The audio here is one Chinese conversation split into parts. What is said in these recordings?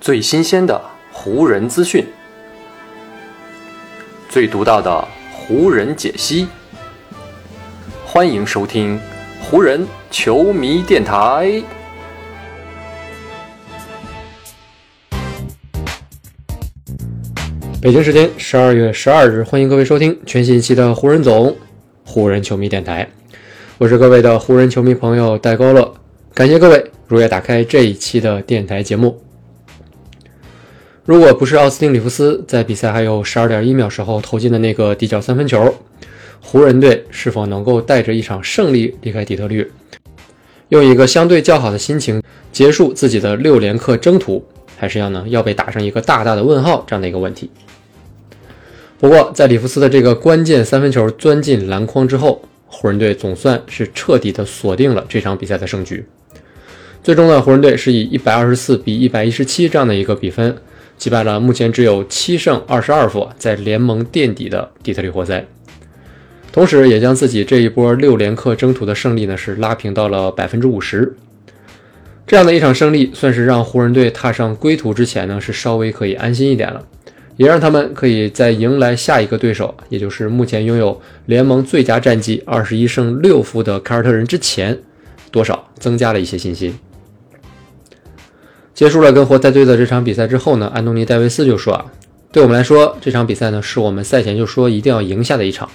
最新鲜的湖人资讯，最独到的湖人解析。欢迎收听湖人球迷电台。北京时间十二月十二日，欢迎各位收听全新一期的湖人总湖人球迷电台。我是各位的湖人球迷朋友戴高乐，感谢各位如约打开这一期的电台节目。如果不是奥斯汀·里弗斯在比赛还有十二点一秒时候投进的那个底角三分球，湖人队是否能够带着一场胜利离开底特律，用一个相对较好的心情结束自己的六连客征途，还是要呢要被打上一个大大的问号这样的一个问题？不过，在里弗斯的这个关键三分球钻进篮筐之后，湖人队总算是彻底的锁定了这场比赛的胜局。最终呢，湖人队是以一百二十四比一百一十七这样的一个比分。击败了目前只有七胜二十二负，在联盟垫底的底特律活塞，同时也将自己这一波六连客征途的胜利呢是拉平到了百分之五十。这样的一场胜利，算是让湖人队踏上归途之前呢是稍微可以安心一点了，也让他们可以在迎来下一个对手，也就是目前拥有联盟最佳战绩二十一胜六负的凯尔特人之前，多少增加了一些信心。结束了跟活塞队的这场比赛之后呢，安东尼·戴维斯就说啊，对我们来说，这场比赛呢是我们赛前就说一定要赢下的一场，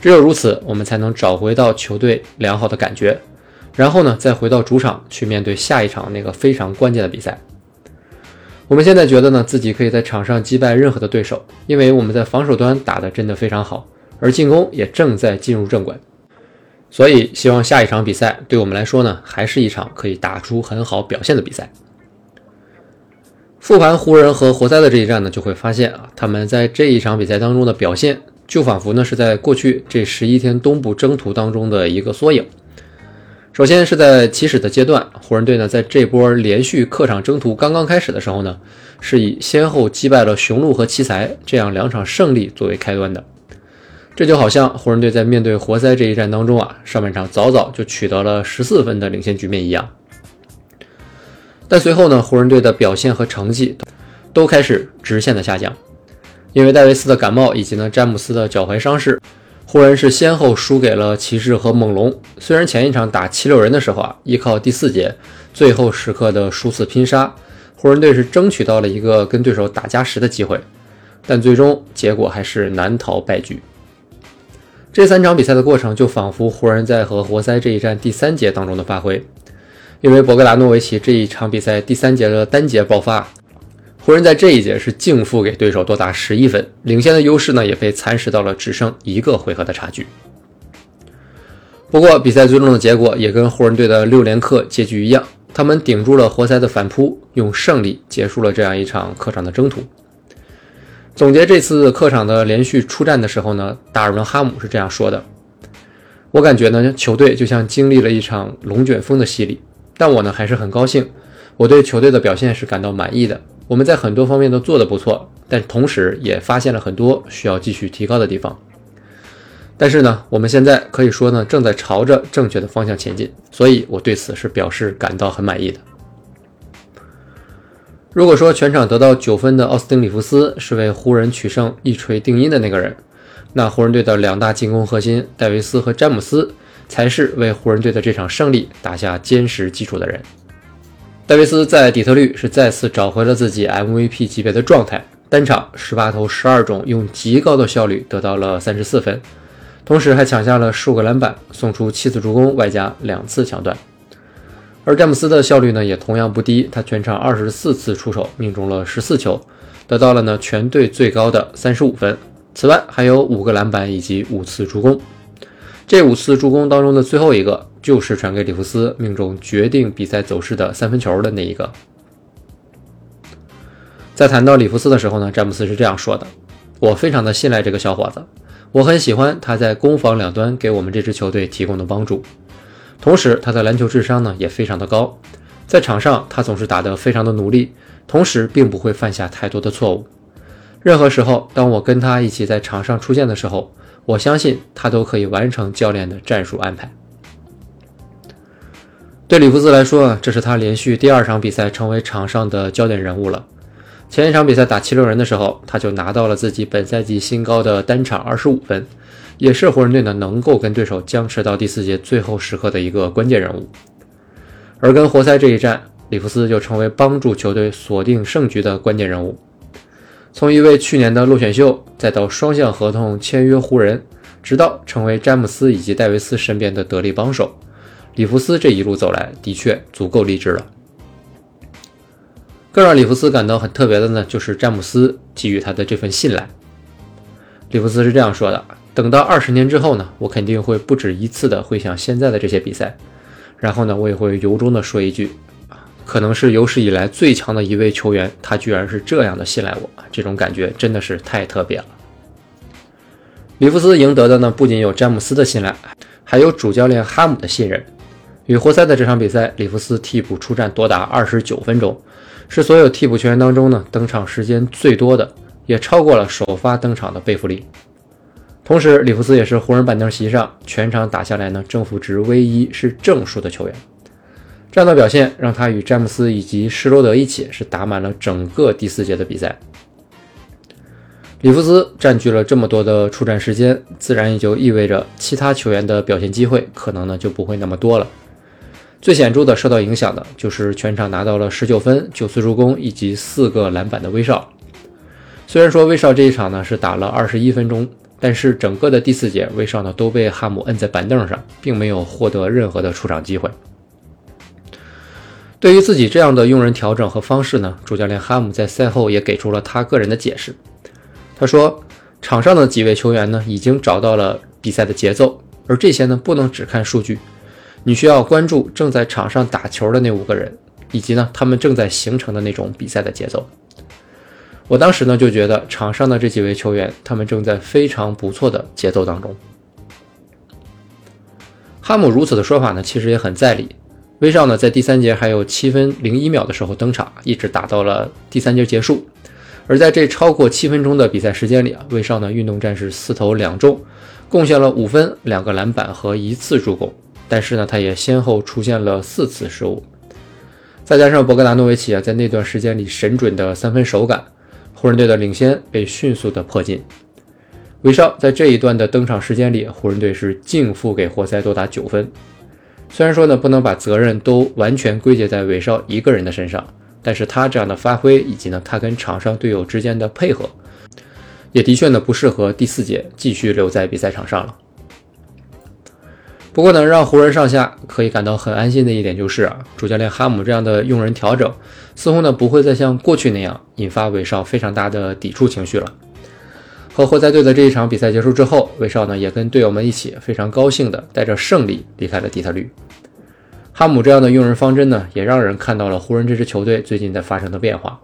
只有如此，我们才能找回到球队良好的感觉，然后呢再回到主场去面对下一场那个非常关键的比赛。我们现在觉得呢自己可以在场上击败任何的对手，因为我们在防守端打得真的非常好，而进攻也正在进入正轨，所以希望下一场比赛对我们来说呢还是一场可以打出很好表现的比赛。复盘湖人和活塞的这一战呢，就会发现啊，他们在这一场比赛当中的表现，就仿佛呢是在过去这十一天东部征途当中的一个缩影。首先是在起始的阶段，湖人队呢在这波连续客场征途刚刚开始的时候呢，是以先后击败了雄鹿和奇才这样两场胜利作为开端的。这就好像湖人队在面对活塞这一战当中啊，上半场早早就取得了十四分的领先局面一样。但随后呢，湖人队的表现和成绩都开始直线的下降，因为戴维斯的感冒以及呢詹姆斯的脚踝伤势，湖人是先后输给了骑士和猛龙。虽然前一场打七六人的时候啊，依靠第四节最后时刻的数次拼杀，湖人队是争取到了一个跟对手打加时的机会，但最终结果还是难逃败局。这三场比赛的过程就仿佛湖人在和活塞这一战第三节当中的发挥。因为博格达诺维奇这一场比赛第三节的单节爆发，湖人在这一节是净负给对手多达十一分，领先的优势呢也被蚕食到了只剩一个回合的差距。不过比赛最终的结果也跟湖人队的六连客结局一样，他们顶住了活塞的反扑，用胜利结束了这样一场客场的征途。总结这次客场的连续出战的时候呢，达尔文哈姆是这样说的：“我感觉呢，球队就像经历了一场龙卷风的洗礼。”但我呢还是很高兴，我对球队的表现是感到满意的。我们在很多方面都做得不错，但同时也发现了很多需要继续提高的地方。但是呢，我们现在可以说呢正在朝着正确的方向前进，所以我对此是表示感到很满意的。如果说全场得到九分的奥斯汀·里弗斯是为湖人取胜一锤定音的那个人，那湖人队的两大进攻核心戴维斯和詹姆斯。才是为湖人队的这场胜利打下坚实基础的人。戴维斯在底特律是再次找回了自己 MVP 级别的状态，单场十八投十二中，用极高的效率得到了三十四分，同时还抢下了数个篮板，送出七次助攻，外加两次抢断。而詹姆斯的效率呢也同样不低，他全场二十四次出手命中了十四球，得到了呢全队最高的三十五分，此外还有五个篮板以及五次助攻。这五次助攻当中的最后一个，就是传给里弗斯命中决定比赛走势的三分球的那一个。在谈到里弗斯的时候呢，詹姆斯是这样说的：“我非常的信赖这个小伙子，我很喜欢他在攻防两端给我们这支球队提供的帮助。同时，他的篮球智商呢也非常的高，在场上他总是打得非常的努力，同时并不会犯下太多的错误。任何时候，当我跟他一起在场上出现的时候。”我相信他都可以完成教练的战术安排。对里弗斯来说，这是他连续第二场比赛成为场上的焦点人物了。前一场比赛打七六人的时候，他就拿到了自己本赛季新高的单场二十五分，也是湖人队呢能够跟对手僵持到第四节最后时刻的一个关键人物。而跟活塞这一战，里弗斯就成为帮助球队锁定胜局的关键人物。从一位去年的落选秀，再到双向合同签约湖人，直到成为詹姆斯以及戴维斯身边的得力帮手，里弗斯这一路走来的确足够励志了。更让里弗斯感到很特别的呢，就是詹姆斯给予他的这份信赖。里弗斯是这样说的：“等到二十年之后呢，我肯定会不止一次的回想现在的这些比赛，然后呢，我也会由衷的说一句，可能是有史以来最强的一位球员，他居然是这样的信赖我，这种感觉真的是太特别了。”里弗斯赢得的呢，不仅有詹姆斯的信赖，还有主教练哈姆的信任。与活塞的这场比赛，里弗斯替补出战多达二十九分钟。是所有替补球员当中呢，登场时间最多的，也超过了首发登场的贝弗利。同时，里弗斯也是湖人板凳席上全场打下来呢正负值唯一是正数的球员。这样的表现让他与詹姆斯以及施罗德一起是打满了整个第四节的比赛。里弗斯占据了这么多的出战时间，自然也就意味着其他球员的表现机会可能呢就不会那么多了。最显著的受到影响的就是全场拿到了十九分、九次助攻以及四个篮板的威少。虽然说威少这一场呢是打了二十一分钟，但是整个的第四节威少呢都被哈姆摁在板凳上，并没有获得任何的出场机会。对于自己这样的用人调整和方式呢，主教练哈姆在赛后也给出了他个人的解释。他说，场上的几位球员呢已经找到了比赛的节奏，而这些呢不能只看数据。你需要关注正在场上打球的那五个人，以及呢他们正在形成的那种比赛的节奏。我当时呢就觉得场上的这几位球员，他们正在非常不错的节奏当中。哈姆如此的说法呢，其实也很在理。威少呢在第三节还有七分零一秒的时候登场，一直打到了第三节结束。而在这超过七分钟的比赛时间里啊，威少呢运动战士四投两中，贡献了五分、两个篮板和一次助攻。但是呢，他也先后出现了四次失误，再加上博格达诺维奇啊，在那段时间里神准的三分手感，湖人队的领先被迅速的迫近。威少在这一段的登场时间里，湖人队是净负给活塞多达九分。虽然说呢，不能把责任都完全归结在韦少一个人的身上，但是他这样的发挥，以及呢他跟场上队友之间的配合，也的确呢不适合第四节继续留在比赛场上了。不过呢，让湖人上下可以感到很安心的一点就是啊，主教练哈姆这样的用人调整，似乎呢不会再像过去那样引发韦少非常大的抵触情绪了。和活塞队的这一场比赛结束之后，威少呢也跟队友们一起非常高兴的带着胜利离开了底特律。哈姆这样的用人方针呢，也让人看到了湖人这支球队最近在发生的变化。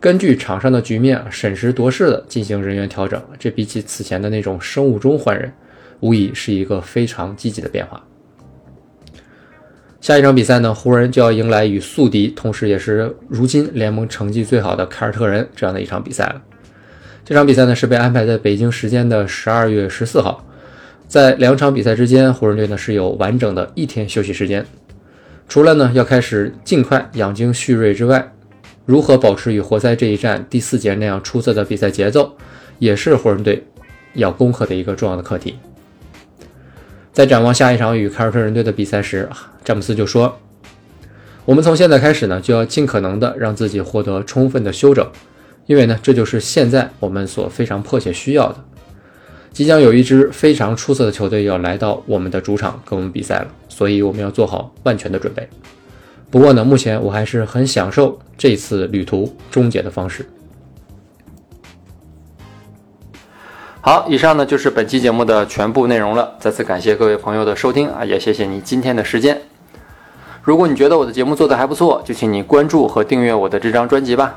根据场上的局面审时度势的进行人员调整，这比起此前的那种生物钟换人。无疑是一个非常积极的变化。下一场比赛呢，湖人就要迎来与宿敌，同时也是如今联盟成绩最好的凯尔特人这样的一场比赛了。这场比赛呢是被安排在北京时间的十二月十四号，在两场比赛之间，湖人队呢是有完整的一天休息时间。除了呢要开始尽快养精蓄锐之外，如何保持与活塞这一战第四节那样出色的比赛节奏，也是湖人队要攻克的一个重要的课题。在展望下一场与凯尔特人队的比赛时，詹姆斯就说：“我们从现在开始呢，就要尽可能的让自己获得充分的休整，因为呢，这就是现在我们所非常迫切需要的。即将有一支非常出色的球队要来到我们的主场跟我们比赛了，所以我们要做好万全的准备。不过呢，目前我还是很享受这次旅途终结的方式。”好，以上呢就是本期节目的全部内容了。再次感谢各位朋友的收听啊，也谢谢你今天的时间。如果你觉得我的节目做得还不错，就请你关注和订阅我的这张专辑吧。